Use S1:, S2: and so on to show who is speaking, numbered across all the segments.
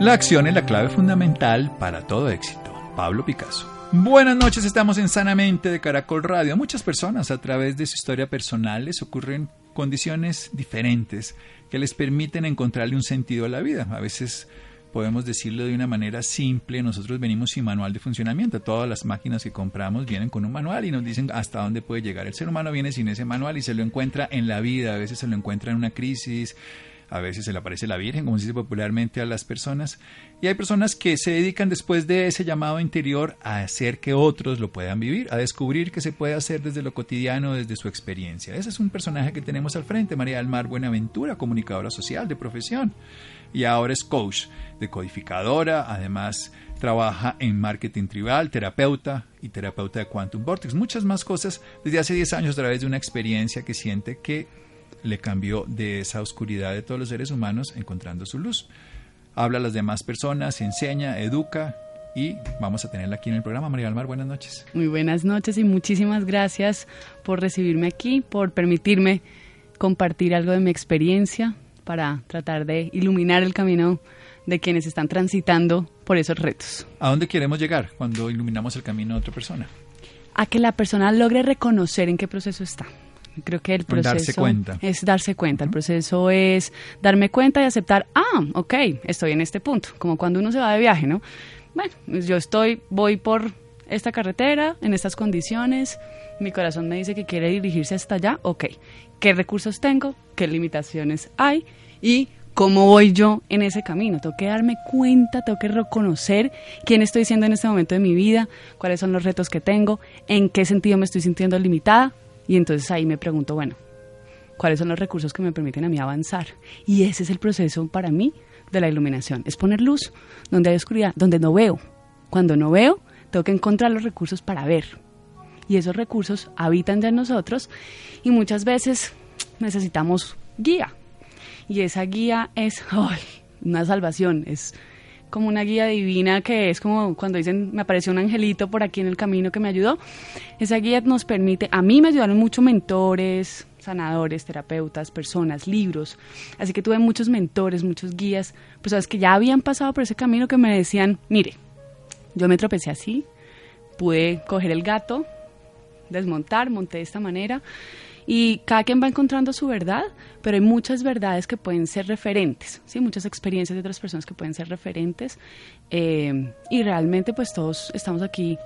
S1: La acción es la clave fundamental para todo éxito. Pablo Picasso. Buenas noches, estamos en Sanamente de Caracol Radio. Muchas personas a través de su historia personal les ocurren condiciones diferentes que les permiten encontrarle un sentido a la vida. A veces podemos decirlo de una manera simple, nosotros venimos sin manual de funcionamiento. Todas las máquinas que compramos vienen con un manual y nos dicen hasta dónde puede llegar. El ser humano viene sin ese manual y se lo encuentra en la vida, a veces se lo encuentra en una crisis, a veces se le aparece la Virgen, como se dice popularmente a las personas, y hay personas que se dedican después de ese llamado interior a hacer que otros lo puedan vivir, a descubrir que se puede hacer desde lo cotidiano, desde su experiencia. Ese es un personaje que tenemos al frente, María del Mar Buenaventura, comunicadora social de profesión, y ahora es coach, decodificadora, además trabaja en marketing tribal, terapeuta y terapeuta de Quantum Vortex, muchas más cosas desde hace 10 años a través de una experiencia que siente que le cambió de esa oscuridad de todos los seres humanos encontrando su luz. Habla a las demás personas, enseña, educa y vamos a tenerla aquí en el programa. María Almar, buenas noches.
S2: Muy buenas noches y muchísimas gracias por recibirme aquí, por permitirme compartir algo de mi experiencia para tratar de iluminar el camino de quienes están transitando por esos retos.
S1: ¿A dónde queremos llegar cuando iluminamos el camino de otra persona?
S2: A que la persona logre reconocer en qué proceso está. Creo que el proceso
S1: darse cuenta.
S2: es darse cuenta. El proceso es darme cuenta y aceptar, ah, ok, estoy en este punto. Como cuando uno se va de viaje, ¿no? Bueno, pues yo estoy, voy por esta carretera, en estas condiciones, mi corazón me dice que quiere dirigirse hasta allá, ok. ¿Qué recursos tengo? ¿Qué limitaciones hay? Y cómo voy yo en ese camino. Tengo que darme cuenta, tengo que reconocer quién estoy siendo en este momento de mi vida, cuáles son los retos que tengo, en qué sentido me estoy sintiendo limitada, y entonces ahí me pregunto, bueno, ¿cuáles son los recursos que me permiten a mí avanzar? Y ese es el proceso para mí de la iluminación, es poner luz donde hay oscuridad, donde no veo. Cuando no veo, tengo que encontrar los recursos para ver. Y esos recursos habitan ya en nosotros y muchas veces necesitamos guía. Y esa guía es una salvación, es como una guía divina que es como cuando dicen, me apareció un angelito por aquí en el camino que me ayudó. Esa guía nos permite, a mí me ayudaron mucho mentores, sanadores, terapeutas, personas, libros. Así que tuve muchos mentores, muchos guías, personas que ya habían pasado por ese camino que me decían, mire, yo me tropecé así, pude coger el gato, desmontar, monté de esta manera y cada quien va encontrando su verdad, pero hay muchas verdades que pueden ser referentes, ¿sí? muchas experiencias de otras personas que pueden ser referentes eh, y realmente pues todos estamos aquí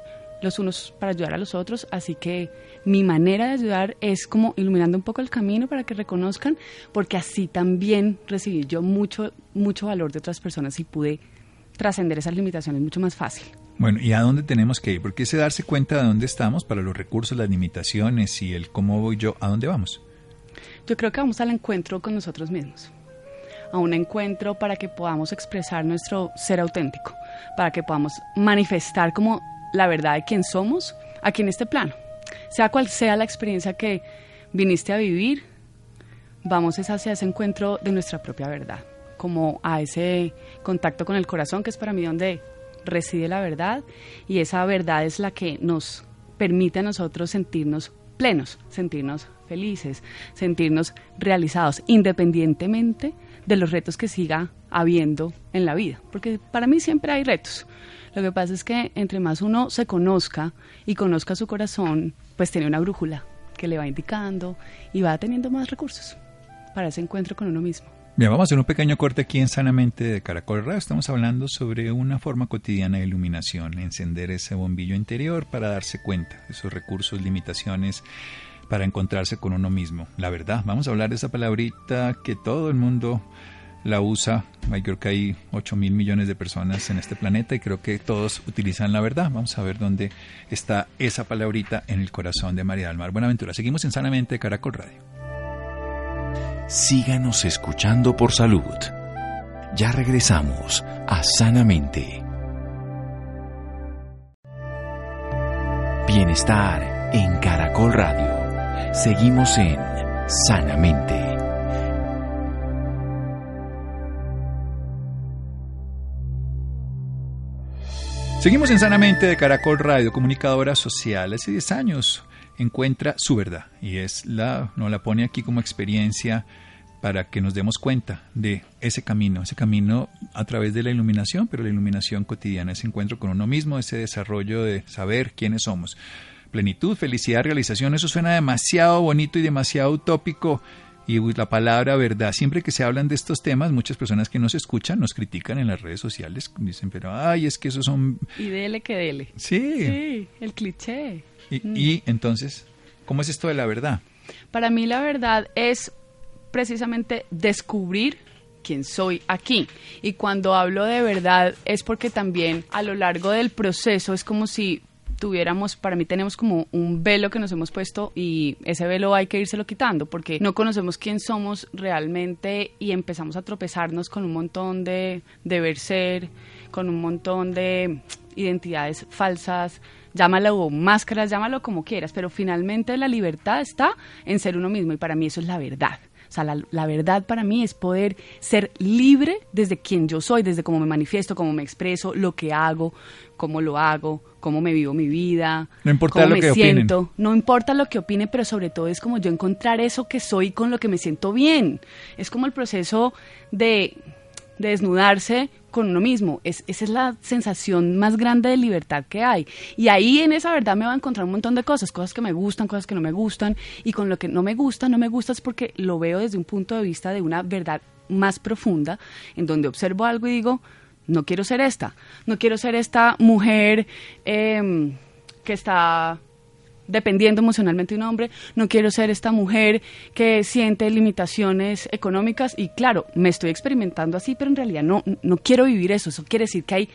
S2: los unos para ayudar a los otros, así que mi manera de ayudar es como iluminando un poco el camino para que reconozcan, porque así también recibí yo mucho, mucho valor de otras personas y pude trascender esas limitaciones mucho más fácil.
S1: Bueno, ¿y a dónde tenemos que ir? Porque ese darse cuenta de dónde estamos para los recursos, las limitaciones y el cómo voy yo, ¿a dónde vamos?
S2: Yo creo que vamos al encuentro con nosotros mismos, a un encuentro para que podamos expresar nuestro ser auténtico, para que podamos manifestar como la verdad de quién somos aquí en este plano, sea cual sea la experiencia que viniste a vivir, vamos hacia ese encuentro de nuestra propia verdad, como a ese contacto con el corazón, que es para mí donde reside la verdad, y esa verdad es la que nos permite a nosotros sentirnos plenos, sentirnos felices, sentirnos realizados, independientemente de los retos que siga habiendo en la vida, porque para mí siempre hay retos. Lo que pasa es que entre más uno se conozca y conozca su corazón, pues tiene una brújula que le va indicando y va teniendo más recursos para ese encuentro con uno mismo.
S1: Bien, vamos a hacer un pequeño corte aquí en Sanamente de Caracol Radio. Estamos hablando sobre una forma cotidiana de iluminación, encender ese bombillo interior para darse cuenta de esos recursos, limitaciones, para encontrarse con uno mismo. La verdad, vamos a hablar de esa palabrita que todo el mundo la usa. Creo que hay 8 mil millones de personas en este planeta y creo que todos utilizan la verdad. Vamos a ver dónde está esa palabrita en el corazón de María del Mar. Buenaventura, seguimos en Sanamente de Caracol Radio
S3: síganos escuchando por salud. Ya regresamos a Sanamente. Bienestar en Caracol Radio. Seguimos en Sanamente.
S1: Seguimos en Sanamente de Caracol Radio, comunicadora social. Hace 10 años encuentra su verdad y es la, no la pone aquí como experiencia para que nos demos cuenta de ese camino, ese camino a través de la iluminación, pero la iluminación cotidiana, ese encuentro con uno mismo, ese desarrollo de saber quiénes somos. Plenitud, felicidad, realización, eso suena demasiado bonito y demasiado utópico. Y la palabra verdad, siempre que se hablan de estos temas, muchas personas que nos escuchan nos critican en las redes sociales, dicen, pero ay, es que esos son...
S2: Y dele que dele.
S1: Sí.
S2: Sí, el cliché.
S1: Mm. Y, entonces, ¿cómo es esto de la verdad?
S2: Para mí la verdad es precisamente descubrir quién soy aquí. Y cuando hablo de verdad es porque también a lo largo del proceso es como si tuviéramos, para mí tenemos como un velo que nos hemos puesto y ese velo hay que írselo quitando porque no conocemos quién somos realmente y empezamos a tropezarnos con un montón de deber ser, con un montón de identidades falsas, llámalo máscaras, llámalo como quieras, pero finalmente la libertad está en ser uno mismo y para mí eso es la verdad. O sea, la, verdad para mí es poder ser libre desde quien yo soy, desde cómo me manifiesto, cómo me expreso, lo que hago, cómo lo hago, cómo me vivo mi vida,
S1: no importa
S2: cómo
S1: lo
S2: me siento. No importa lo que opine, pero sobre todo es como yo encontrar eso que soy con lo que me siento bien. Es como el proceso de de desnudarse con uno mismo. Es, esa es la sensación más grande de libertad que hay. Y ahí en esa verdad me va a encontrar un montón de cosas, cosas que me gustan, cosas que no me gustan. Y con lo que no me gusta, no me gusta es porque lo veo desde un punto de vista de una verdad más profunda, en donde observo algo y digo, no quiero ser esta, no quiero ser esta mujer em, que está dependiendo emocionalmente de un hombre, no quiero ser esta mujer que siente limitaciones económicas y claro, me estoy experimentando así, pero en realidad no, no quiero vivir eso, eso quiere decir que hay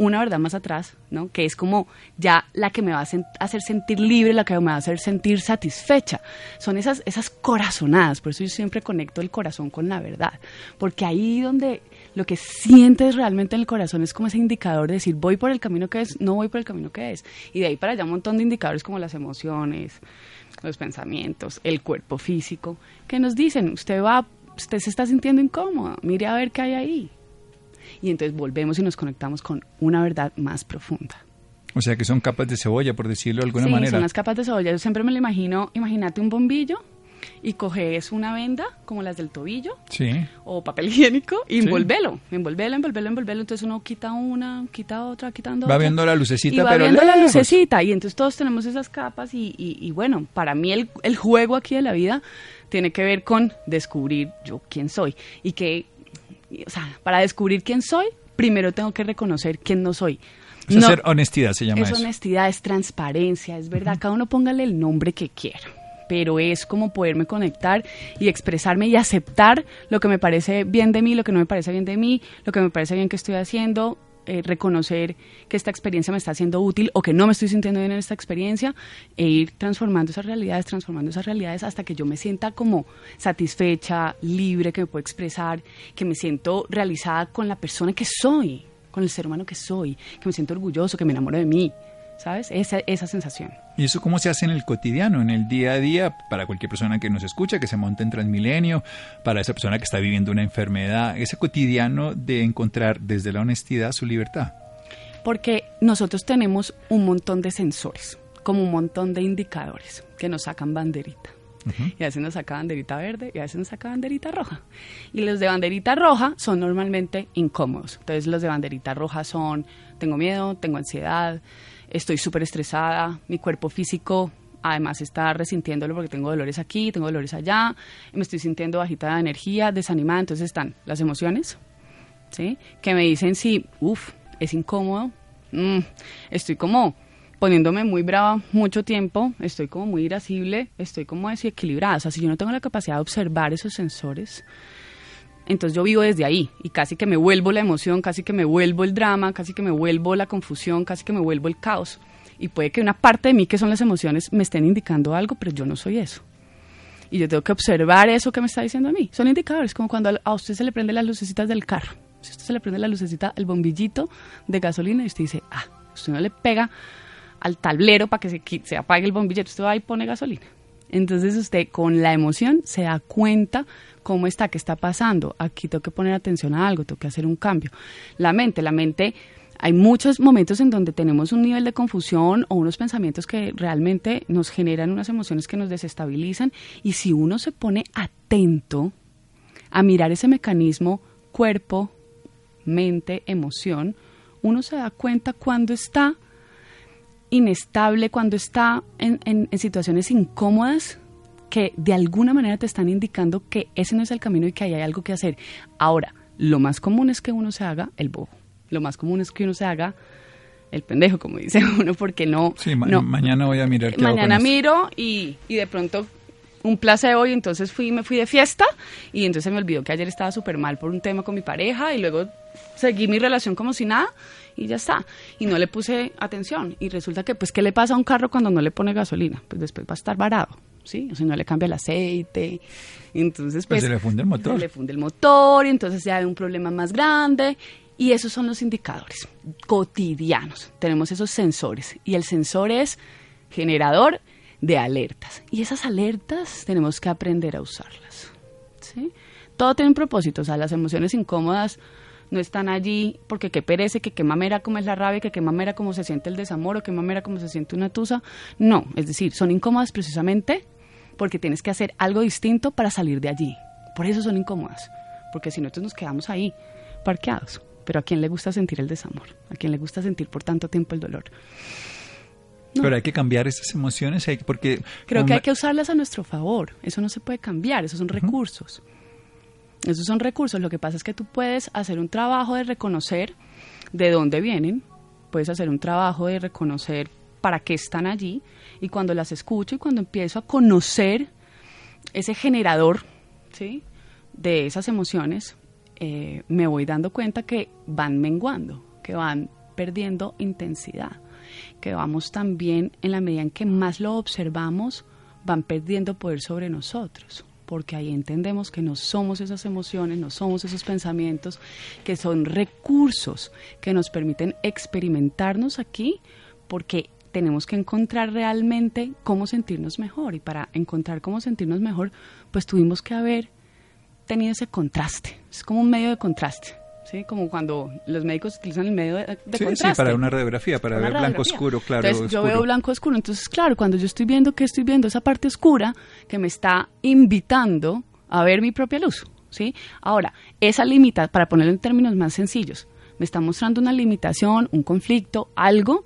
S2: una verdad más atrás, ¿no? Que es como ya la que me va a hacer sentir libre, la que me va a hacer sentir satisfecha. Son esas, esas corazonadas, por eso yo siempre conecto el corazón con la verdad, porque ahí donde lo que sientes realmente en el corazón es como ese indicador de decir voy por el camino que es, no voy por el camino que es. Y de ahí para allá un montón de indicadores como las emociones, los pensamientos, el cuerpo físico, que nos dicen, usted va, usted se está sintiendo incómodo, mire a ver qué hay ahí. Y entonces volvemos y nos conectamos con una verdad más profunda.
S1: O sea que son capas de cebolla, por decirlo de alguna
S2: sí,
S1: manera.
S2: Son las capas de cebolla. Yo siempre me lo imagino, imagínate un bombillo y coges una venda como las del tobillo o papel higiénico y envolvelo, envolvelo, envolvelo, envolvelo. Entonces uno quita una, quita otra, quitando
S1: va viendo la lucecita, y
S2: va viendo la lucecita y entonces todos tenemos esas capas y, y, bueno, para mí el, el juego aquí de la vida tiene que ver con descubrir yo quién soy y que, o sea, para descubrir quién soy, primero tengo que reconocer quién no soy.
S1: Es hacer honestidad, se llama
S2: es honestidad, es transparencia, es verdad. Cada uno póngale el nombre que quiera pero es como poderme conectar y expresarme y aceptar lo que me parece bien de mí, lo que no me parece bien de mí, lo que me parece bien que estoy haciendo, eh, reconocer que esta experiencia me está haciendo útil o que no me estoy sintiendo bien en esta experiencia e ir transformando esas realidades, transformando esas realidades hasta que yo me sienta como satisfecha, libre, que me puedo expresar, que me siento realizada con la persona que soy, con el ser humano que soy, que me siento orgulloso, que me enamoro de mí. ¿Sabes? Esa, esa sensación.
S1: ¿Y eso cómo se hace en el cotidiano, en el día a día, para cualquier persona que nos escucha, que se monta en Transmilenio, para esa persona que está viviendo una enfermedad, ese cotidiano de encontrar desde la honestidad su libertad?
S2: Porque nosotros tenemos un montón de sensores, como un montón de indicadores que nos sacan banderita. Y a veces nos saca banderita verde y a veces nos saca banderita roja. Y los de banderita roja son normalmente incómodos. Entonces los de banderita roja son, tengo miedo, tengo ansiedad, estoy súper estresada, mi cuerpo físico además está resintiéndolo porque tengo dolores aquí, tengo dolores allá, me estoy sintiendo bajita de energía, desanimada, entonces están las emociones, ¿sí? Que me dicen si, uff, es incómodo, mm, estoy como poniéndome muy brava mucho tiempo, estoy como muy irascible, estoy como desequilibrada, o sea, si yo no tengo la capacidad de observar esos sensores, entonces yo vivo desde ahí y casi que me vuelvo la emoción, casi que me vuelvo el drama, casi que me vuelvo la confusión, casi que me vuelvo el caos. Y puede que una parte de mí, que son las emociones, me estén indicando algo, pero yo no soy eso. Y yo tengo que observar eso que me está diciendo a mí. Son indicadores, como cuando a usted se le prende las lucecitas del carro. Si usted se le prende la lucecita, el bombillito de gasolina, y usted dice, ah, usted no le pega al tablero para que se, se apague el bombillito, usted va y pone gasolina. Entonces usted con la emoción se da cuenta cómo está, qué está pasando. Aquí tengo que poner atención a algo, tengo que hacer un cambio. La mente, la mente, hay muchos momentos en donde tenemos un nivel de confusión o unos pensamientos que realmente nos generan unas emociones que nos desestabilizan y si uno se pone atento a mirar ese mecanismo cuerpo, mente, emoción, uno se da cuenta cuando está inestable, cuando está en, en, situaciones incómodas que de alguna manera te están indicando que ese no es el camino y que ahí hay algo que hacer. Ahora, lo más común es que uno se haga el bobo. Lo más común es que uno se haga el pendejo, como dice uno, porque no...
S1: Sí, mañana voy a mirar
S2: qué Mañana miro y, y de pronto un placebo y entonces fui, me fui de fiesta y entonces me olvidó que ayer estaba súper mal por un tema con mi pareja y luego seguí mi relación como si nada y ya está. Y no le puse atención. Y resulta que, pues, ¿qué le pasa a un carro cuando no le pone gasolina? Pues después va a estar varado, ¿sí? O sea, no le cambia el aceite. Entonces, pues...
S1: pues se le funde el motor.
S2: Se le funde el motor y entonces ya hay un problema más grande. Y esos son los indicadores cotidianos. Tenemos esos sensores. Y el sensor es generador de alertas. Y esas alertas tenemos que aprender a usarlas. ¿sí? Todo tiene un propósito. O sea, las emociones incómodas no están allí porque qué perece, que qué mamera como es la rabia, que qué mamera como se siente el desamor o qué mamera como se siente una tusa. No, es decir, son incómodas precisamente porque tienes que hacer algo distinto para salir de allí. Por eso son incómodas, porque si no, entonces nos quedamos ahí, parqueados. Pero ¿a quién le gusta sentir el desamor? ¿A quién le gusta sentir por tanto tiempo el dolor?
S1: Pero hay que cambiar esas emociones, porque...
S2: Creo que hay que usarlas a nuestro favor. Eso no se puede cambiar, esos son recursos. Esos son recursos. Lo que pasa es que tú puedes hacer un trabajo de reconocer de dónde vienen, puedes hacer un trabajo de reconocer para qué están allí y cuando las escucho y cuando empiezo a conocer ese generador ¿sí? de esas emociones, eh, me voy dando cuenta que van menguando, que van perdiendo intensidad, que vamos también en la medida en que más lo observamos, van perdiendo poder sobre nosotros porque ahí entendemos que no somos esas emociones, no somos esos pensamientos, que son recursos que nos permiten experimentarnos aquí, porque tenemos que encontrar realmente cómo sentirnos mejor. Y para encontrar cómo sentirnos mejor, pues tuvimos que haber tenido ese contraste. Es como un medio de contraste. ¿Sí? Como cuando los médicos utilizan el medio de, contraste. Sí,
S1: para una radiografía, para ver blanco oscuro, claro.
S2: Entonces yo veo blanco oscuro, entonces claro, cuando yo estoy viendo que estoy viendo esa parte oscura que me está invitando a ver mi propia luz, ¿sí? Ahora, esa limita, para ponerlo en términos más sencillos, me está mostrando una limitación, un conflicto, algo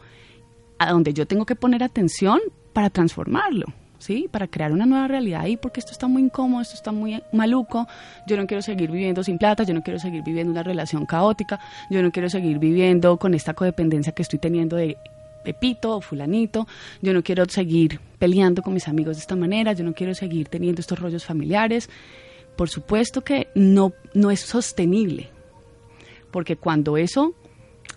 S2: a donde yo tengo que poner atención para transformarlo. ¿Sí? Para crear una nueva realidad ahí, porque esto está muy incómodo, esto está muy maluco, yo no quiero seguir viviendo sin plata, yo no quiero seguir viviendo una relación caótica, yo no quiero seguir viviendo con esta codependencia que estoy teniendo de Pepito o fulanito, yo no quiero seguir peleando con mis amigos de esta manera, yo no quiero seguir teniendo estos rollos familiares. Por supuesto que no, no es sostenible, porque cuando eso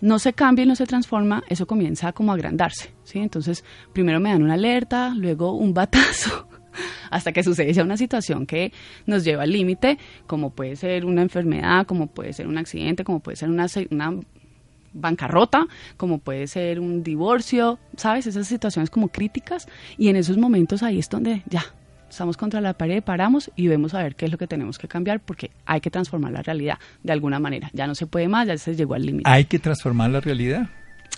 S2: no se cambia y no se transforma, eso comienza como a agrandarse, ¿sí? Entonces, primero me dan una alerta, luego un batazo, hasta que sucede ya una situación que nos lleva al límite, como puede ser una enfermedad, como puede ser un accidente, como puede ser una, una bancarrota, como puede ser un divorcio, ¿sabes? Esas situaciones como críticas y en esos momentos ahí es donde ya estamos contra la pared, paramos y vemos a ver qué es lo que tenemos que cambiar porque hay que transformar la realidad de alguna manera. Ya no se puede más, ya se llegó al límite.
S1: Hay que transformar la realidad.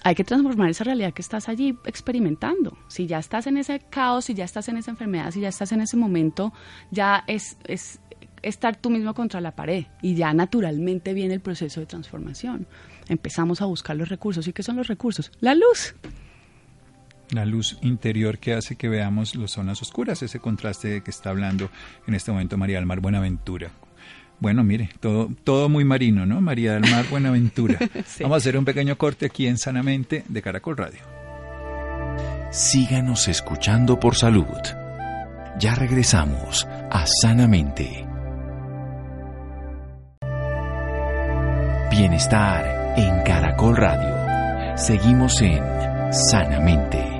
S2: Hay que transformar esa realidad que estás allí experimentando. Si ya estás en ese caos, si ya estás en esa enfermedad, si ya estás en ese momento, ya es, es estar tú mismo contra la pared y ya naturalmente viene el proceso de transformación. Empezamos a buscar los recursos. ¿Y qué son los recursos? La luz
S1: la luz interior que hace que veamos las zonas oscuras, ese contraste de que está hablando en este momento María del Mar Buenaventura. Bueno, mire, todo, todo muy marino, ¿no? María del Mar Buenaventura. Vamos a hacer un pequeño corte aquí en Sanamente de Caracol Radio.
S3: Síganos escuchando por salud. Ya regresamos a Sanamente. Bienestar en Caracol Radio. Seguimos en Sanamente.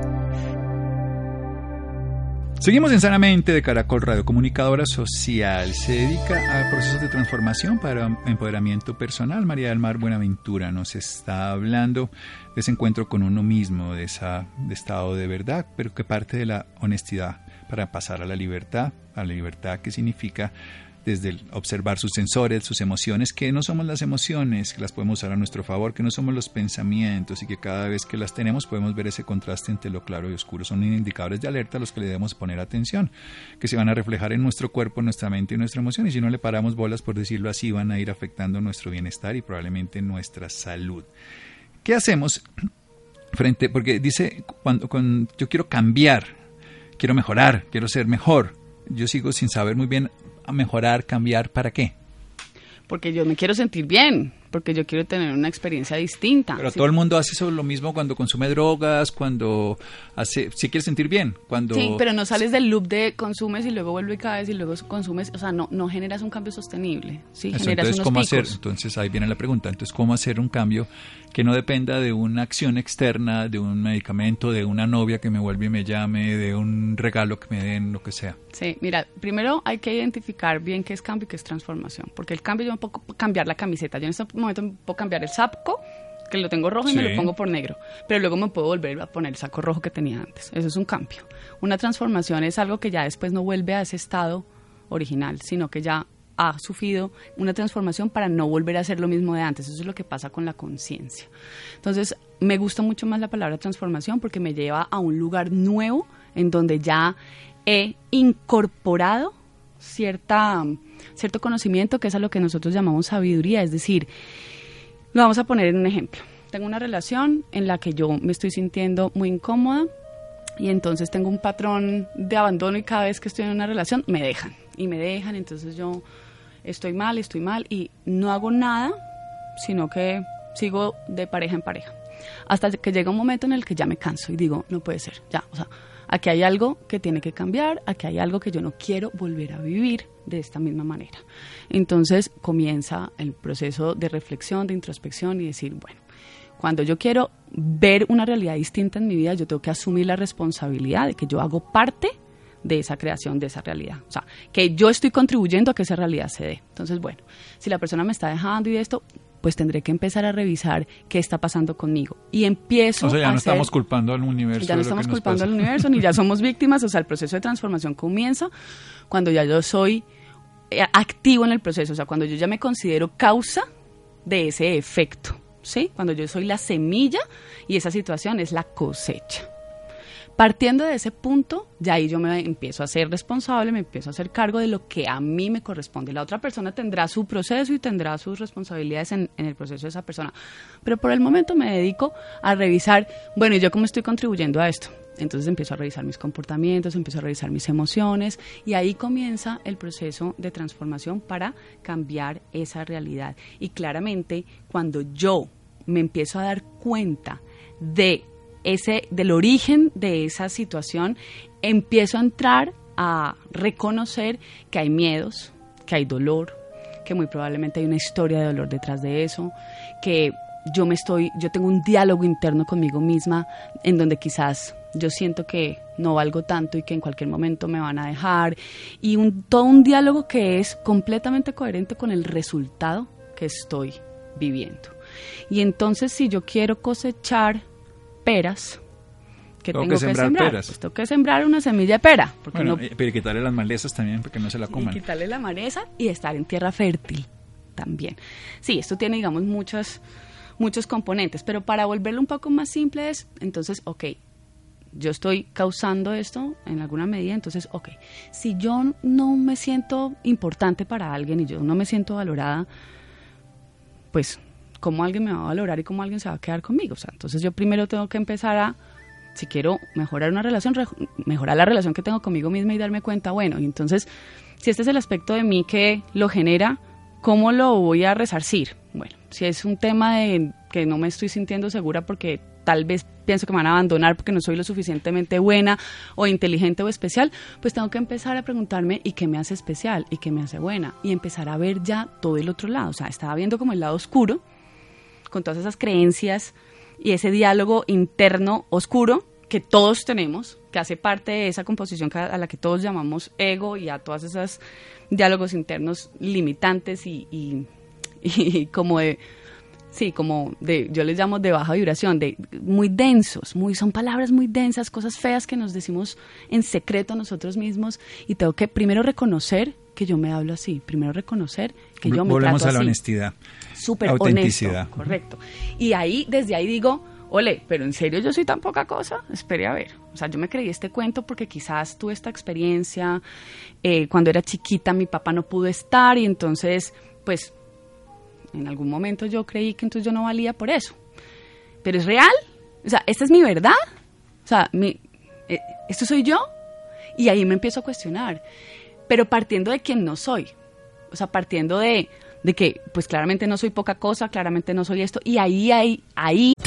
S1: Seguimos en Sanamente de Caracol Radio, comunicadora social. Se dedica a procesos de transformación para empoderamiento personal. María del Mar Buenaventura nos está hablando de ese encuentro con uno mismo, de ese estado de verdad, pero que parte de la honestidad para pasar a la libertad, a la libertad que significa desde observar sus sensores, sus emociones, que no somos las emociones, que las podemos usar a nuestro favor, que no somos los pensamientos y que cada vez que las tenemos podemos ver ese contraste entre lo claro y oscuro. Son indicadores de alerta a los que le debemos poner atención, que se van a reflejar en nuestro cuerpo, nuestra mente y nuestra emoción y si no le paramos bolas, por decirlo así, van a ir afectando nuestro bienestar y probablemente nuestra salud. ¿Qué hacemos frente? Porque dice, cuando, cuando yo quiero cambiar, quiero mejorar, quiero ser mejor, yo sigo sin saber muy bien mejorar, cambiar, ¿para qué?
S2: Porque yo me quiero sentir bien porque yo quiero tener una experiencia distinta.
S1: Pero todo el mundo hace eso lo mismo cuando consume drogas, cuando hace, si quieres sentir bien, cuando...
S2: Sí, pero no sales del loop de consumes y luego vuelve y caes y luego consumes, o sea, no, no generas un cambio sostenible, ¿sí? generas
S1: entonces,
S2: unos
S1: ¿cómo
S2: picos.
S1: hacer? Entonces ahí viene la pregunta, entonces, ¿cómo hacer un cambio que no dependa de una acción externa, de un medicamento, de una novia que me vuelve y me llame, de un regalo que me den, lo que sea?
S2: Sí, mira, primero hay que identificar bien qué es cambio y qué es transformación, porque el cambio yo no puedo cambiar la camiseta, yo en momento puedo cambiar el saco, que lo tengo rojo y me lo pongo por negro, pero luego me puedo volver a poner el saco rojo que tenía antes. Eso es un cambio. Una transformación es algo que ya después no vuelve a ese estado original, sino que ya ha sufrido una transformación para no volver a hacer lo mismo de antes. Eso es lo que pasa con la conciencia. Entonces, me gusta mucho más la palabra transformación porque me lleva a un lugar nuevo en donde ya he incorporado cierta, cierto conocimiento que es a lo que nosotros llamamos sabiduría, es decir, lo vamos a poner en un ejemplo. Tengo una relación en la que yo me estoy sintiendo muy incómoda y entonces tengo un patrón de abandono y cada vez que estoy en una relación me dejan y me dejan, entonces yo estoy mal, estoy mal y no hago nada, sino que sigo de pareja en pareja. Hasta que llega un momento en el que ya me canso y digo, no puede ser, ya, o sea, aquí hay algo que tiene que cambiar, aquí hay algo que yo no quiero volver a vivir de esta misma manera. Entonces comienza el proceso de reflexión, de introspección y decir, bueno, cuando yo quiero ver una realidad distinta en mi vida, yo tengo que asumir la responsabilidad de que yo hago parte de esa creación, de esa realidad. O sea, que yo estoy contribuyendo a que esa realidad se dé. Entonces, bueno, si la persona me está dejando y de esto, pues tendré que empezar a revisar qué está pasando conmigo. Y empiezo
S1: O sea, ya
S2: a
S1: no
S2: hacer-
S1: estamos culpando al universo.
S2: ya no estamos culpando
S1: pasa.
S2: al universo ni ya somos víctimas, o sea, el proceso de transformación comienza cuando ya yo soy eh, activo en el proceso, o sea, cuando yo ya me considero causa de ese efecto, ¿sí? Cuando yo soy la semilla y esa situación es la cosecha. Partiendo de ese punto, ya ahí yo me empiezo a ser responsable, me empiezo a hacer cargo de lo que a mí me corresponde. La otra persona tendrá su proceso y tendrá sus responsabilidades en, en el proceso de esa persona. Pero por el momento me dedico a revisar, bueno, ¿y yo cómo estoy contribuyendo a esto? Entonces empiezo a revisar mis comportamientos, empiezo a revisar mis emociones y ahí comienza el proceso de transformación para cambiar esa realidad. Y claramente cuando yo me empiezo a dar cuenta de ese del origen de esa situación, empiezo a entrar a reconocer que hay miedos, que hay dolor, que muy probablemente hay una historia de dolor detrás de eso, que yo me estoy, yo tengo un diálogo interno conmigo misma en donde quizás yo siento que no valgo tanto y que en cualquier momento me van a dejar y un, todo un diálogo que es completamente coherente con el resultado que estoy viviendo. Y entonces si yo quiero cosechar peras, ¿qué
S1: Tengo
S2: tengo,
S1: que
S2: que,
S1: sembrar.
S2: Pues tengo que sembrar una semilla de pera. Porque
S1: Bueno,
S2: no,
S1: pero quitarle las malezas también porque no se la
S2: y
S1: coman.
S2: quitarle la maleza y estar en tierra fértil también. Sí, esto tiene, digamos, muchos, muchos componentes, pero para volverlo un poco más simple es, entonces, ok, yo estoy causando esto en alguna medida, entonces, ok, si yo no me siento importante para alguien y yo no me siento valorada, pues, ¿cómo alguien me va a valorar y cómo alguien se va a quedar conmigo? O sea, entonces yo primero tengo que empezar a, si quiero mejorar una relación, re- mejorar la relación que tengo conmigo misma y darme cuenta, bueno, y entonces, si este es el aspecto de mí que lo genera, ¿cómo lo voy a resarcir? Bueno, si es un tema de que no me estoy sintiendo segura porque tal vez pienso que me van a abandonar porque no soy lo suficientemente buena o inteligente o especial, pues tengo que empezar a preguntarme ¿y qué me hace especial? ¿y qué me hace buena? Y empezar a ver ya todo el otro lado. O sea, estaba viendo como el lado oscuro, con todas esas creencias y ese diálogo interno oscuro que todos tenemos, que hace parte de esa composición a la que todos llamamos ego y a todas esas diálogos internos limitantes y, y- y como de sí, como de, yo les llamo de baja vibración, de muy densos, muy, son palabras muy densas, cosas feas que nos decimos en secreto a nosotros mismos y tengo que primero reconocer que yo me hablo así, primero reconocer que yo me
S1: Volvemos
S2: trato
S1: a la
S2: así
S1: honestidad.
S2: Súper honesto, correcto. Y ahí, desde ahí digo, ole, pero en serio yo soy tan poca cosa, espere a ver. O sea, yo me creí este cuento porque quizás tuve esta experiencia, eh, cuando era chiquita mi papá no pudo estar y entonces, pues, en algún momento yo creí que entonces yo no valía por eso. Pero es real, o sea, esta es mi verdad, o sea, mi, eh, esto soy yo. Y ahí me empiezo a cuestionar, pero partiendo de quien no soy, o sea, partiendo de, de que, pues claramente no soy poca cosa, claramente no soy esto, y ahí, ahí, ahí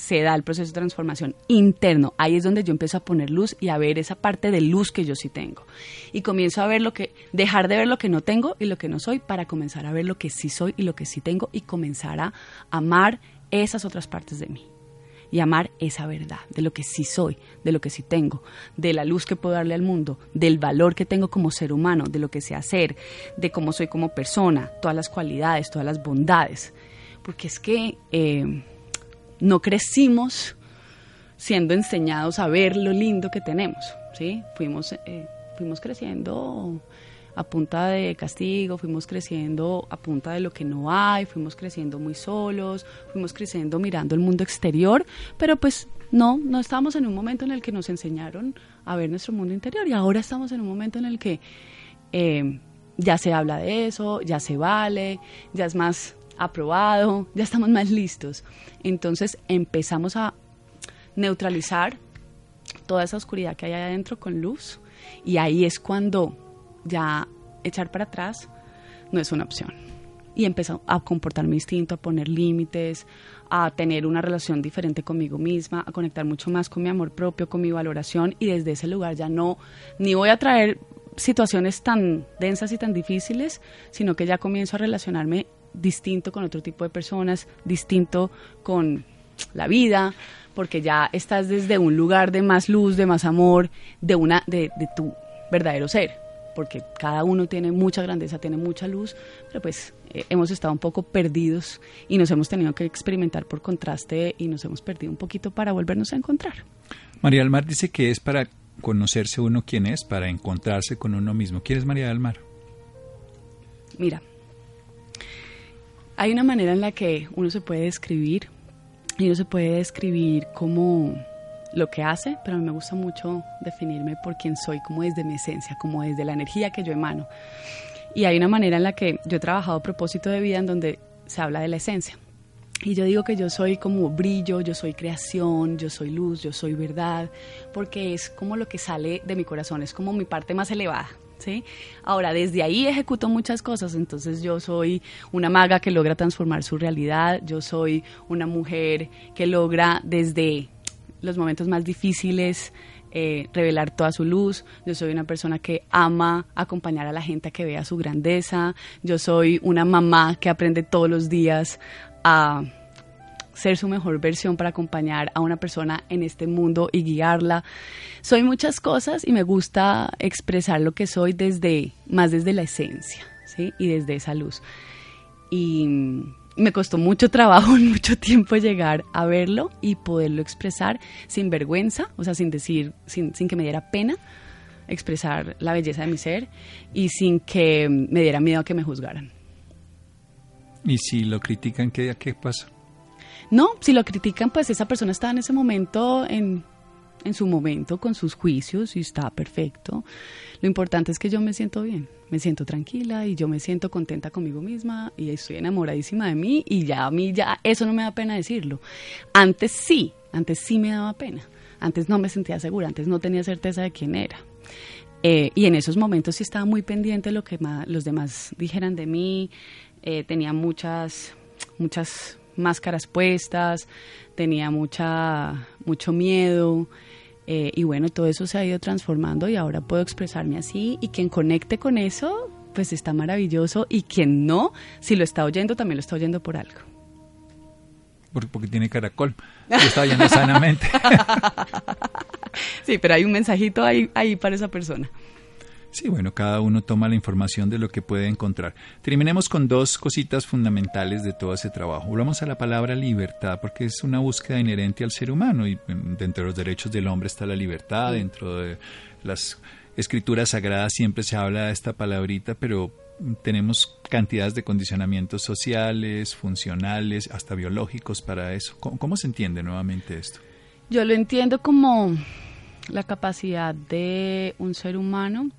S2: Se da el proceso de transformación interno. Ahí es donde yo empiezo a poner luz y a ver esa parte de luz que yo sí tengo. Y comienzo a ver lo que, dejar de ver lo que no tengo y lo que no soy para comenzar a ver lo que sí soy y lo que sí tengo y comenzar a amar esas otras partes de mí. Y amar esa verdad, de lo que sí soy, de lo que sí tengo, de la luz que puedo darle al mundo, del valor que tengo como ser humano, de lo que sé hacer, de cómo soy como persona, todas las cualidades, todas las bondades. Porque es que eh, no crecimos siendo enseñados a ver lo lindo que tenemos, ¿sí? Fuimos, eh, fuimos creciendo a punta de castigo, fuimos creciendo a punta de lo que no hay, fuimos creciendo muy solos, fuimos creciendo mirando el mundo exterior, pero pues no, no estábamos en un momento en el que nos enseñaron a ver nuestro mundo interior y ahora estamos en un momento en el que eh, ya se habla de eso, ya se vale, ya es más aprobado, ya estamos más listos. Entonces empezamos a neutralizar toda esa oscuridad que hay adentro con luz y ahí es cuando ya echar para atrás no es una opción. Y empezó a comportarme distinto, a poner límites, a tener una relación diferente conmigo misma, a conectar mucho más con mi amor propio, con mi valoración y desde ese lugar ya no, ni voy a traer situaciones tan densas y tan difíciles, sino que ya comienzo a relacionarme distinto con otro tipo de personas, distinto con la vida, porque ya estás desde un lugar de más luz, de más amor, de una de, de tu verdadero ser, porque cada uno tiene mucha grandeza, tiene mucha luz, pero pues eh, hemos estado un poco perdidos y nos hemos tenido que experimentar por contraste y nos hemos perdido un poquito para volvernos a encontrar.
S1: María del Mar dice que es para conocerse uno quién es, para encontrarse con uno mismo. ¿Quién es María del Mar?
S2: Mira, hay una manera en la que uno se puede describir y uno se puede describir como lo que hace, pero a mí me gusta mucho definirme por quién soy, como desde mi esencia, como desde la energía que yo emano. Y hay una manera en la que yo he trabajado propósito de vida en donde se habla de la esencia. Y yo digo que yo soy como brillo, yo soy creación, yo soy luz, yo soy verdad, porque es como lo que sale de mi corazón, es como mi parte más elevada, Ahora, desde ahí ejecuto muchas cosas, entonces yo soy una maga que logra transformar su realidad, yo soy una mujer que logra desde los momentos más difíciles eh, revelar toda su luz, yo soy una persona que ama acompañar a la gente a que vea su grandeza, yo soy una mamá que aprende todos los días a ser su mejor versión para acompañar a una persona en este mundo y guiarla. Soy muchas cosas y me gusta expresar lo que soy desde, más desde la esencia, ¿sí? Y desde esa luz. Y me costó mucho trabajo, mucho tiempo llegar a verlo y poderlo expresar sin vergüenza, o sea, sin decir, sin, sin que me diera pena expresar la belleza de mi ser y sin que me diera miedo a que me juzgaran.
S1: ¿Y si lo critican, qué, qué pasa?
S2: No, si lo critican, pues esa persona está en ese momento en, en su momento con sus juicios y está perfecto. Lo importante es que yo me siento bien, me siento tranquila y yo me siento contenta conmigo misma y estoy enamoradísima de mí y ya a mí ya eso no me da pena decirlo. Antes sí, antes sí me daba pena. Antes no me sentía segura, antes no tenía certeza de quién era. Eh, y en esos momentos sí estaba muy pendiente de lo que los demás dijeran de mí. Eh, tenía muchas, muchas máscaras puestas, tenía mucha, mucho miedo. Eh, y bueno, todo eso se ha ido transformando y ahora puedo expresarme así. Y quien conecte con eso, pues está maravilloso. Y quien no, si lo está oyendo, también lo está oyendo por algo.
S1: Porque, porque tiene caracol. Lo está oyendo sanamente.
S2: sí, pero hay un mensajito ahí, ahí para esa persona.
S1: Sí, bueno, cada uno toma la información de lo que puede encontrar. Terminemos con dos cositas fundamentales de todo ese trabajo. Volvamos a la palabra libertad, porque es una búsqueda inherente al ser humano y dentro de los derechos del hombre está la libertad, dentro de las escrituras sagradas siempre se habla de esta palabrita, pero tenemos cantidades de condicionamientos sociales, funcionales, hasta biológicos para eso. cómo se entiende nuevamente esto?
S2: Yo lo entiendo como la capacidad de un ser humano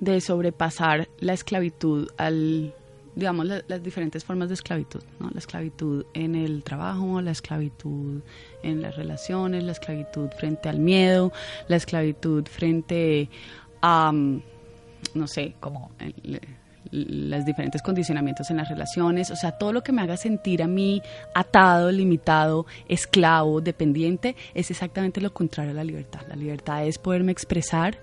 S2: de sobrepasar la esclavitud al digamos las diferentes formas de esclavitud, ¿no? la esclavitud en el trabajo, la esclavitud en las relaciones, la esclavitud frente al miedo, la esclavitud frente a mm, no sé, como los diferentes condicionamientos en las relaciones, o sea, todo lo que me haga sentir a mí atado, limitado, esclavo, dependiente, es exactamente lo contrario a la libertad. La libertad es poderme expresar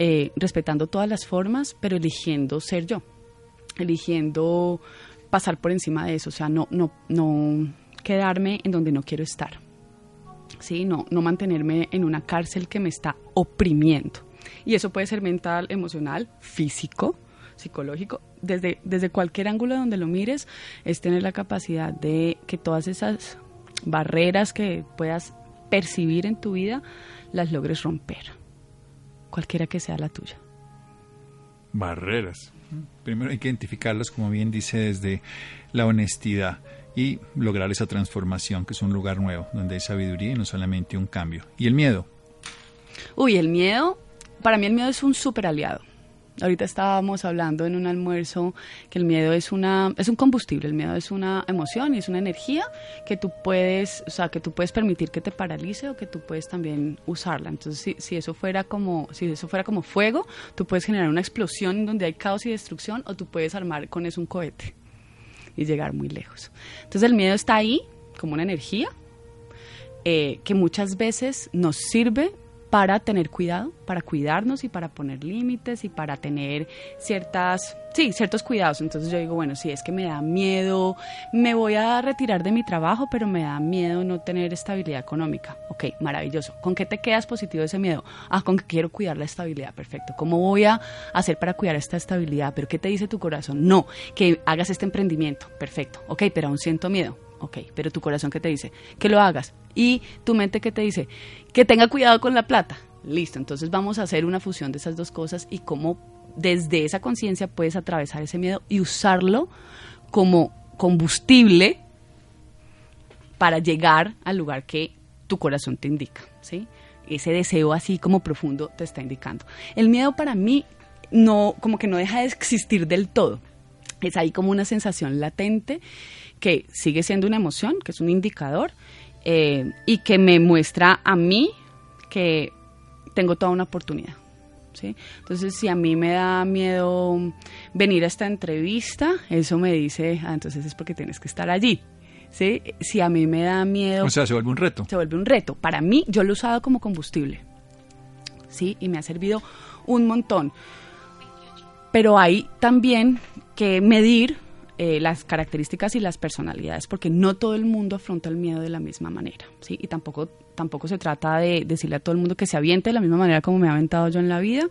S2: eh, respetando todas las formas, pero eligiendo ser yo, eligiendo pasar por encima de eso, o sea, no, no, no quedarme en donde no quiero estar. ¿sí? No, no mantenerme en una cárcel que me está oprimiendo. Y eso puede ser mental, emocional, físico, psicológico, desde, desde cualquier ángulo donde lo mires, es tener la capacidad de que todas esas barreras que puedas percibir en tu vida las logres romper, cualquiera que sea la tuya.
S1: Barreras. Primero hay que identificarlas, como bien dice, desde la honestidad y lograr esa transformación, que es un lugar nuevo, donde hay sabiduría y no solamente un cambio. ¿Y el miedo?
S2: Uy, el miedo, para mí el miedo es un super aliado. Ahorita estábamos hablando en un almuerzo que el miedo es una es un combustible, el miedo es una emoción y es una energía que tú puedes, o sea, que tú puedes permitir que te paralice o que tú puedes también usarla. Entonces, si, si eso fuera como si eso fuera como fuego, tú puedes generar una explosión donde hay caos y destrucción o tú puedes armar con eso un cohete y llegar muy lejos. Entonces, el miedo está ahí como una energía eh, que muchas veces nos sirve para tener cuidado, para cuidarnos y para poner límites y para tener ciertas, sí, ciertos cuidados. Entonces yo digo, bueno, si es que me da miedo, me voy a retirar de mi trabajo, pero me da miedo no tener estabilidad económica. Ok, maravilloso. ¿Con qué te quedas positivo ese miedo? Ah, con que quiero cuidar la estabilidad. Perfecto. ¿Cómo voy a hacer para cuidar esta estabilidad? ¿Pero qué te dice tu corazón? No, que hagas este emprendimiento. Perfecto. Ok, pero aún siento miedo ok, pero tu corazón que te dice que lo hagas y tu mente que te dice que tenga cuidado con la plata. Listo, entonces vamos a hacer una fusión de esas dos cosas y cómo desde esa conciencia puedes atravesar ese miedo y usarlo como combustible para llegar al lugar que tu corazón te indica, ¿sí? Ese deseo así como profundo te está indicando. El miedo para mí no como que no deja de existir del todo. Es ahí como una sensación latente que sigue siendo una emoción, que es un indicador, y que me muestra a mí que tengo toda una oportunidad. ¿sí? Entonces, si a mí me da miedo venir a esta entrevista, eso me dice, ah, entonces es porque tienes que estar allí. ¿Sí? Si a mí me da miedo...
S1: O sea, se vuelve un reto.
S2: Se vuelve un reto. Para mí, yo lo he usado como combustible. ¿Sí? Y me ha servido un montón. Pero hay también que medir eh, las características y las personalidades, porque no todo el mundo afronta el miedo de la misma manera, ¿sí? Y tampoco, tampoco se trata de decirle a todo el mundo que se aviente de la misma manera como me ha aventado yo en la vida,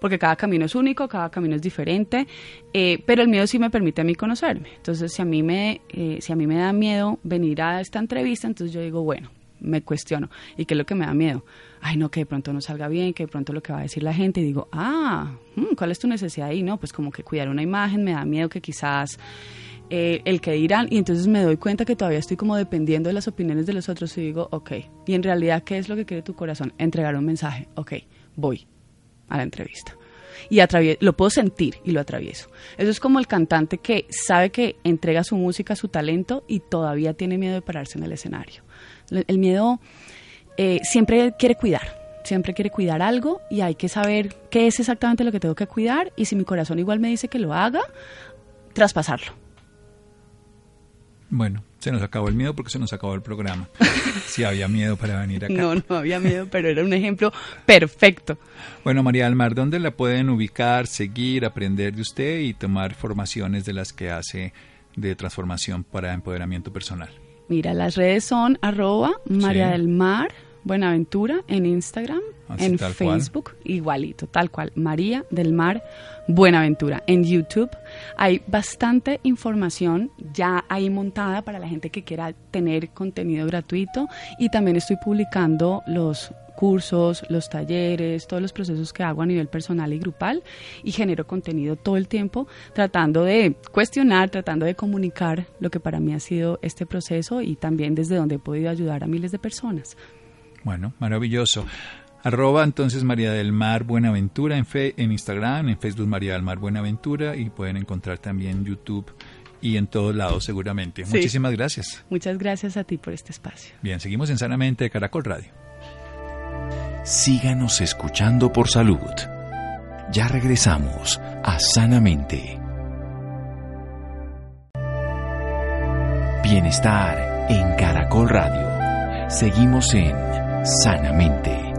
S2: porque cada camino es único, cada camino es diferente, eh, pero el miedo sí me permite a mí conocerme. Entonces, si a mí me, eh, si a mí me da miedo venir a esta entrevista, entonces yo digo, bueno, me cuestiono. ¿Y qué es lo que me da miedo? Ay, no, que de pronto no salga bien, que de pronto lo que va a decir la gente. Y digo, ah, mm, ¿cuál es tu necesidad ahí? No, pues como que cuidar una imagen, me da miedo que quizás eh, el que dirán. Y entonces me doy cuenta que todavía estoy como dependiendo de las opiniones de los otros y digo, ok. Y en realidad, ¿qué es lo que quiere tu corazón? Entregar un mensaje. Ok, voy a la entrevista y lo puedo sentir y lo atravieso. Eso es como el cantante que sabe que entrega su música, su talento y todavía tiene miedo de pararse en el escenario. El miedo eh, siempre quiere cuidar, siempre quiere cuidar algo y hay que saber qué es exactamente lo que tengo que cuidar y si mi corazón igual me dice que lo haga, traspasarlo.
S1: Bueno, se nos acabó el miedo porque se nos acabó el programa. Si había miedo para venir acá.
S2: No, no había miedo, pero era un ejemplo perfecto.
S1: Bueno, María Almar, ¿dónde la pueden ubicar, seguir, aprender de usted y tomar formaciones de las que hace de transformación para empoderamiento personal?
S2: Mira, las redes son arroba María del Mar Buenaventura en Instagram, en Facebook, igualito, tal cual, María del Mar Buenaventura. En YouTube hay bastante información ya ahí montada para la gente que quiera tener contenido gratuito y también estoy publicando los cursos, los talleres, todos los procesos que hago a nivel personal y grupal y genero contenido todo el tiempo tratando de cuestionar, tratando de comunicar lo que para mí ha sido este proceso y también desde donde he podido ayudar a miles de personas.
S1: Bueno, maravilloso. Arroba entonces María del Mar Buenaventura en, fe, en Instagram, en Facebook María del Mar Buenaventura y pueden encontrar también YouTube y en todos lados seguramente. Muchísimas gracias.
S2: Muchas gracias a ti por este espacio.
S1: Bien, seguimos en Sanamente de Caracol Radio.
S3: Síganos escuchando por salud. Ya regresamos a Sanamente. Bienestar en Caracol Radio. Seguimos en Sanamente.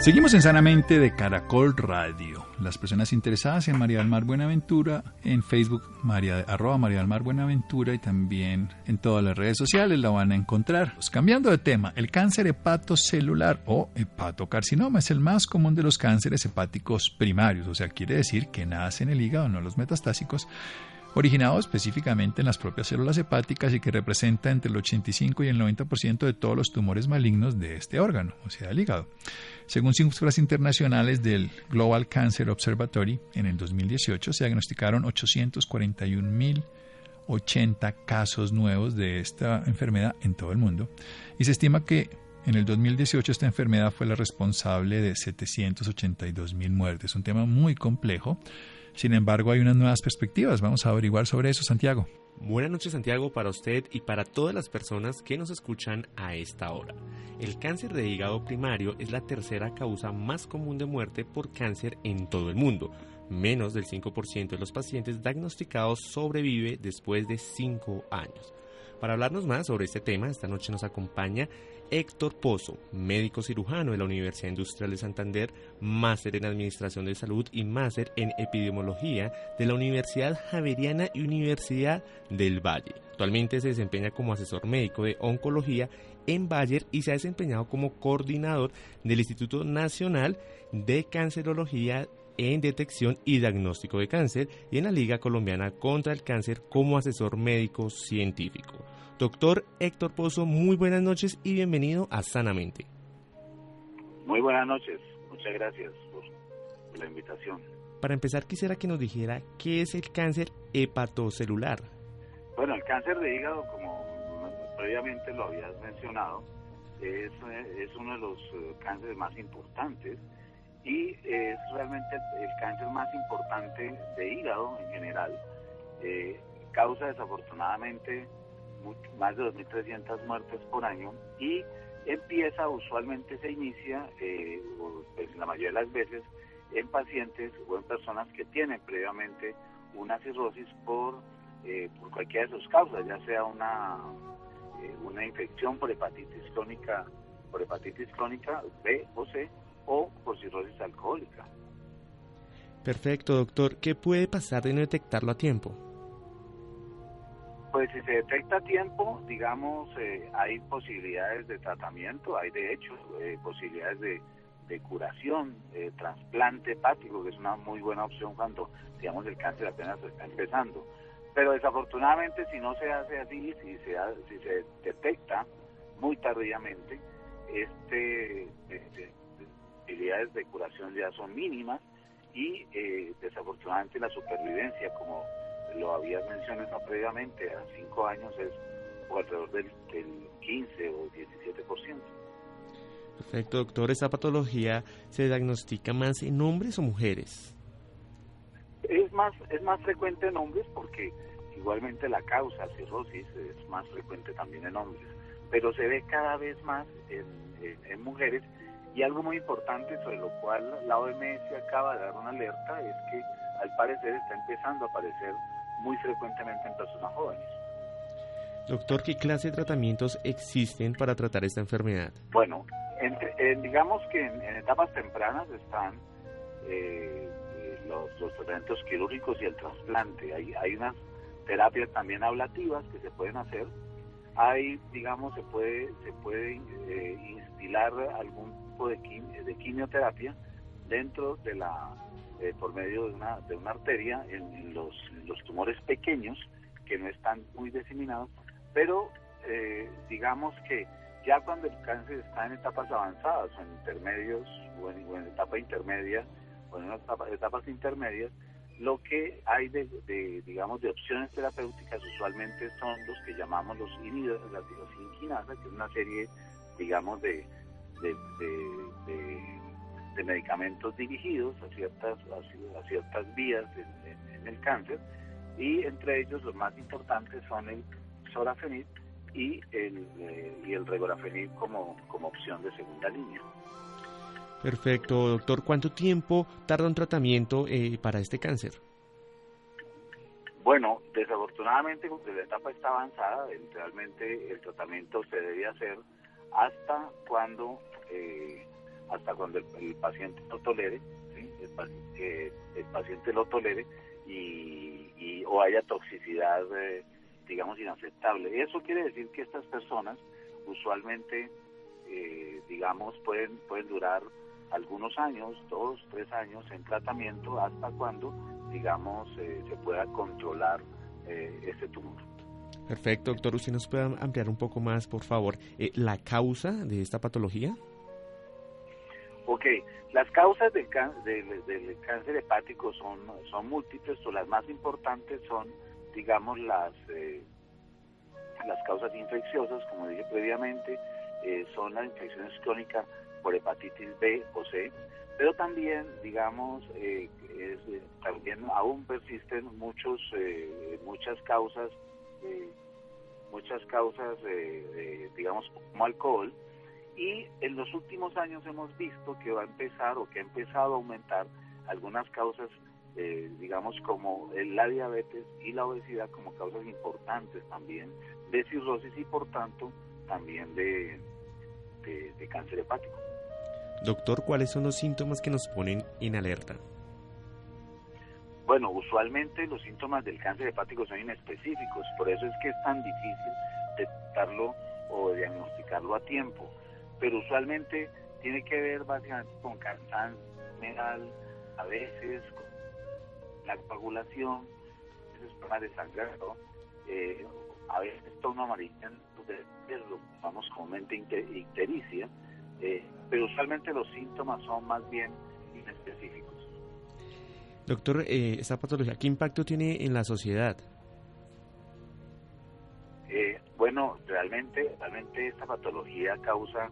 S1: Seguimos en Sanamente de Caracol Radio. Las personas interesadas en María del Mar Buenaventura, en Facebook, María, arroba María del Mar Buenaventura y también en todas las redes sociales la van a encontrar. Pues cambiando de tema, el cáncer hepatocelular o hepatocarcinoma es el más común de los cánceres hepáticos primarios, o sea, quiere decir que nace en el hígado, no los metastásicos, originado específicamente en las propias células hepáticas y que representa entre el 85 y el 90% de todos los tumores malignos de este órgano, o sea, el hígado. Según cifras internacionales del Global Cancer Observatory, en el 2018 se diagnosticaron 841.080 casos nuevos de esta enfermedad en todo el mundo y se estima que en el 2018 esta enfermedad fue la responsable de 782.000 muertes. Un tema muy complejo sin embargo, hay unas nuevas perspectivas. Vamos a averiguar sobre eso, Santiago.
S4: Buenas noches Santiago para usted y para todas las personas que nos escuchan a esta hora. El cáncer de hígado primario es la tercera causa más común de muerte por cáncer en todo el mundo. Menos del 5% de los pacientes diagnosticados sobrevive después de 5 años. Para hablarnos más sobre este tema, esta noche nos acompaña Héctor Pozo, médico cirujano de la Universidad Industrial de Santander, máster en Administración de Salud y máster en Epidemiología de la Universidad Javeriana y Universidad del Valle. Actualmente se desempeña como asesor médico de oncología en Bayer y se ha desempeñado como coordinador del Instituto Nacional de Cancerología en detección y diagnóstico de cáncer y en la Liga Colombiana contra el Cáncer como asesor médico científico. Doctor Héctor Pozo, muy buenas noches y bienvenido a Sanamente.
S5: Muy buenas noches, muchas gracias por la invitación.
S4: Para empezar, quisiera que nos dijera qué es el cáncer hepatocelular.
S5: Bueno, el cáncer de hígado, como previamente lo habías mencionado, es, es uno de los eh, cánceres más importantes y es realmente el cáncer más importante de hígado en general. Eh, causa desafortunadamente más de 2.300 muertes por año y empieza, usualmente se inicia, eh, pues, la mayoría de las veces, en pacientes o en personas que tienen previamente una cirrosis por, eh, por cualquiera de sus causas, ya sea una, eh, una infección por hepatitis crónica, por hepatitis crónica B o C o por cirrosis alcohólica.
S4: Perfecto, doctor. ¿Qué puede pasar de no detectarlo a tiempo?
S5: Pues si se detecta a tiempo, digamos, eh, hay posibilidades de tratamiento, hay de hecho eh, posibilidades de, curación, eh, trasplante hepático, que es una muy buena opción cuando, digamos, el cáncer apenas está empezando. Pero desafortunadamente si no se hace así, si se, si se detecta muy tardíamente, este, este, posibilidades de curación ya son mínimas y desafortunadamente la supervivencia como lo habías mencionado previamente, a cinco años es alrededor del, 15 o 17%.
S4: Perfecto, doctor. ¿Esta patología se diagnostica más en hombres o mujeres?
S5: Es más, es más frecuente en hombres porque igualmente la causa cirrosis es más frecuente también en hombres, pero se ve cada vez más en, en mujeres y algo muy importante sobre lo cual la OMS acaba de dar una alerta es que al parecer está empezando a aparecer muy frecuentemente en personas jóvenes.
S4: Doctor, ¿qué clase de tratamientos existen para tratar esta enfermedad?
S5: Bueno, digamos que en, etapas tempranas están eh, los, tratamientos quirúrgicos y el trasplante. Hay, hay unas terapias también ablativas que se pueden hacer. Hay, digamos, se puede, se puede eh, instilar algún de, de quimioterapia dentro de la eh, por medio de una, de una arteria en, los, los, tumores pequeños que no están muy diseminados, pero eh, digamos que ya cuando el cáncer está en etapas avanzadas o en intermedios o en, etapa intermedia o en etapas intermedias, lo que hay de, digamos de opciones terapéuticas usualmente son los que llamamos los inhibidores de la que es una serie digamos de, de de medicamentos dirigidos a ciertas, a, ciertas vías en, el cáncer y entre ellos los más importantes son el sorafenib y el, eh, y el regorafenib como, como opción de segunda línea.
S4: Perfecto, doctor. ¿Cuánto tiempo tarda un tratamiento eh, para este cáncer?
S5: Bueno, desafortunadamente, cuando la etapa está avanzada, realmente el tratamiento se debe hacer hasta cuando eh, hasta cuando el, paciente lo tolere, el, paciente lo tolere y, o haya toxicidad, eh, digamos, inaceptable. Eso quiere decir que estas personas usualmente, eh, digamos, pueden, pueden durar algunos años, dos, tres años en tratamiento hasta cuando, digamos, eh, se pueda controlar ese tumor.
S4: Perfecto, doctor. ¿Usted nos puede ampliar un poco más, por favor, la causa de esta patología?
S5: Ok, las causas del, del, cáncer hepático son, múltiples, o las más importantes son, digamos, las, eh, causas infecciosas, como dije previamente, eh, son las infecciones crónicas por hepatitis B o C, pero también, digamos, eh, también aún persisten muchos, muchas causas, muchas causas, digamos, como alcohol, y en los últimos años hemos visto que va a empezar o que ha empezado a aumentar algunas causas, eh, digamos, como la diabetes y la obesidad como causas importantes también de cirrosis y por tanto también de, de cáncer hepático.
S4: Doctor, ¿cuáles son los síntomas que nos ponen en alerta?
S5: Bueno, usualmente los síntomas del cáncer hepático son inespecíficos, por eso es que es tan difícil detectarlo o diagnosticarlo a tiempo pero usualmente tiene que ver básicamente con cansancio general, a veces con la coagulación, a veces problemas de sangrado, eh, a veces tono amarillento, lo llamamos comúnmente ictericia, eh, pero usualmente los síntomas son más bien inespecíficos.
S4: Doctor, eh, esta patología, ¿qué impacto tiene en la sociedad?
S5: Eh, bueno, realmente, realmente esta patología causa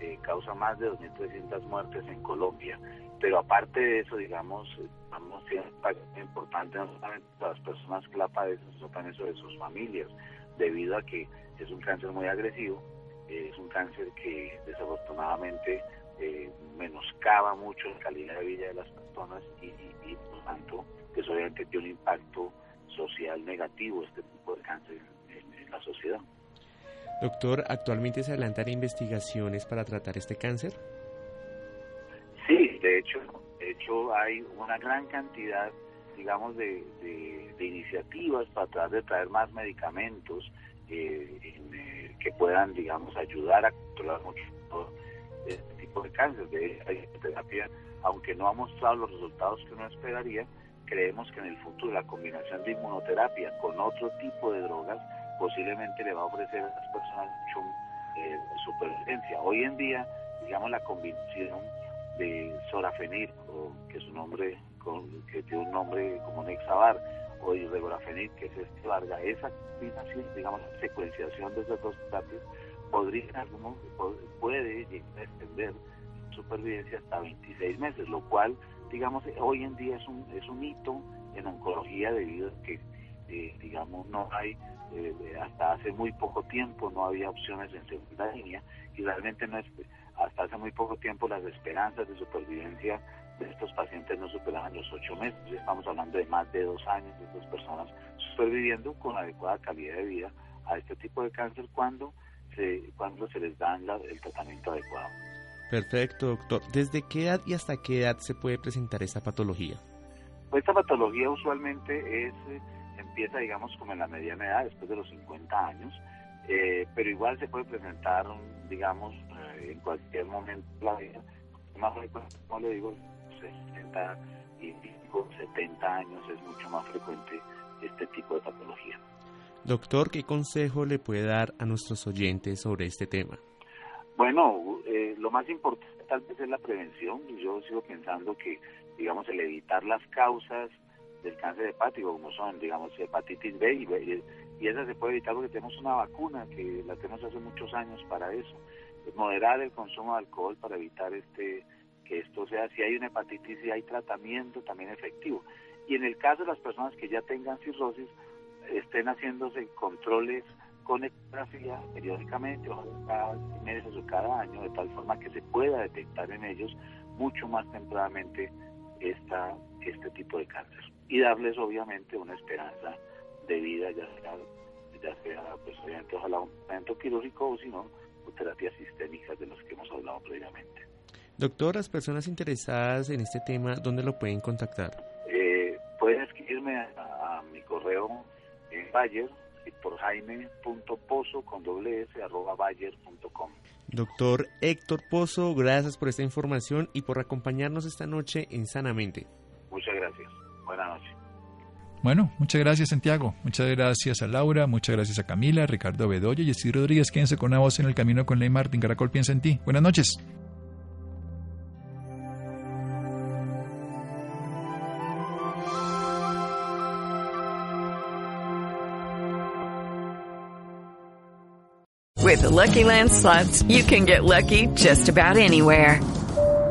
S5: eh, causa más de 2.300 muertes en Colombia. Pero aparte de eso, digamos, tiene un impacto importante no solamente para las personas que la padecen, sino también sobre sus familias. debido a que es un cáncer muy agresivo, es un cáncer que desafortunadamente eh, menoscaba mucho la calidad de vida de las personas y, por tanto, pues obviamente tiene un impacto social negativo este tipo de cáncer en, la sociedad.
S4: Doctor, ¿actualmente se adelantan investigaciones para tratar este cáncer?
S5: Sí, de hecho, de hecho hay una gran cantidad, digamos, de, iniciativas para tratar de traer más medicamentos eh, eh, que puedan, digamos, ayudar a controlar mucho este tipo de cáncer. De terapia, aunque no ha mostrado los resultados que uno esperaría, creemos que en el futuro la combinación de inmunoterapia con otro tipo de drogas posiblemente le va a ofrecer a las personas mucho eh, supervivencia. Hoy en día, digamos, la combinación de sorafenib, que es un nombre que tiene un nombre como Nexavar, o de regorafenib, que es este Varga, esa combinación, digamos, secuenciación de esas dos terapias podría, puede llegar a extender supervivencia hasta 26 meses, lo cual, digamos, hoy en día es un, es un hito en oncología debido a que, eh, digamos, no hay, eh, hasta hace muy poco tiempo no había opciones en segunda línea y realmente no es, hasta hace muy poco tiempo las esperanzas de supervivencia de estos pacientes no superaban los ocho meses. Estamos hablando de más de dos años de estas personas superviviendo con adecuada calidad de vida a este tipo de cáncer cuando se, cuando se les da el tratamiento adecuado.
S4: Perfecto, doctor. ¿Desde qué edad y hasta qué edad se puede presentar esta patología?
S5: Pues esta patología usualmente es eh, empieza, digamos, como en la mediana edad, después de los 50 años, eh, pero igual se puede presentar, digamos, eh, en cualquier momento de la vida. Más frecuente, como le digo, 60 y 70 años es mucho más frecuente este tipo de patología.
S4: Doctor, ¿qué consejo le puede dar a nuestros oyentes sobre este tema?
S5: Bueno, eh, lo más importante tal vez es la prevención. Yo sigo pensando que, digamos, el evitar las causas del cáncer hepático, como son, digamos, hepatitis B, y, y esa se puede evitar porque tenemos una vacuna que la tenemos hace muchos años para eso. Moderar el consumo de alcohol para evitar este que esto sea, si hay una hepatitis, si hay tratamiento también efectivo. Y en el caso de las personas que ya tengan cirrosis, estén haciéndose controles con ecografía periódicamente, o cada meses o cada año, de tal forma que se pueda detectar en ellos mucho más tempranamente esta, este tipo de cáncer. Y darles obviamente una esperanza de vida, ya sea, ya sea pues obviamente ojalá un tratamiento quirúrgico o si no, terapias sistémicas de las que hemos hablado previamente.
S4: Doctor, las personas interesadas en este tema, ¿dónde lo pueden contactar?
S5: Eh, pueden escribirme a, mi correo en Bayer, por jaime.pozo con doble s arroba bayer.com.
S4: Doctor Héctor Pozo, gracias por esta información y por acompañarnos esta noche en Sanamente.
S1: Bueno, muchas gracias Santiago, muchas gracias a Laura, muchas gracias a Camila, Ricardo Bedoya y Steve Rodríguez. Quédense con una voz en el camino con Ley Martín. Caracol piensa en ti. Buenas noches.
S6: With the Lucky Land slots, you can get lucky just about anywhere.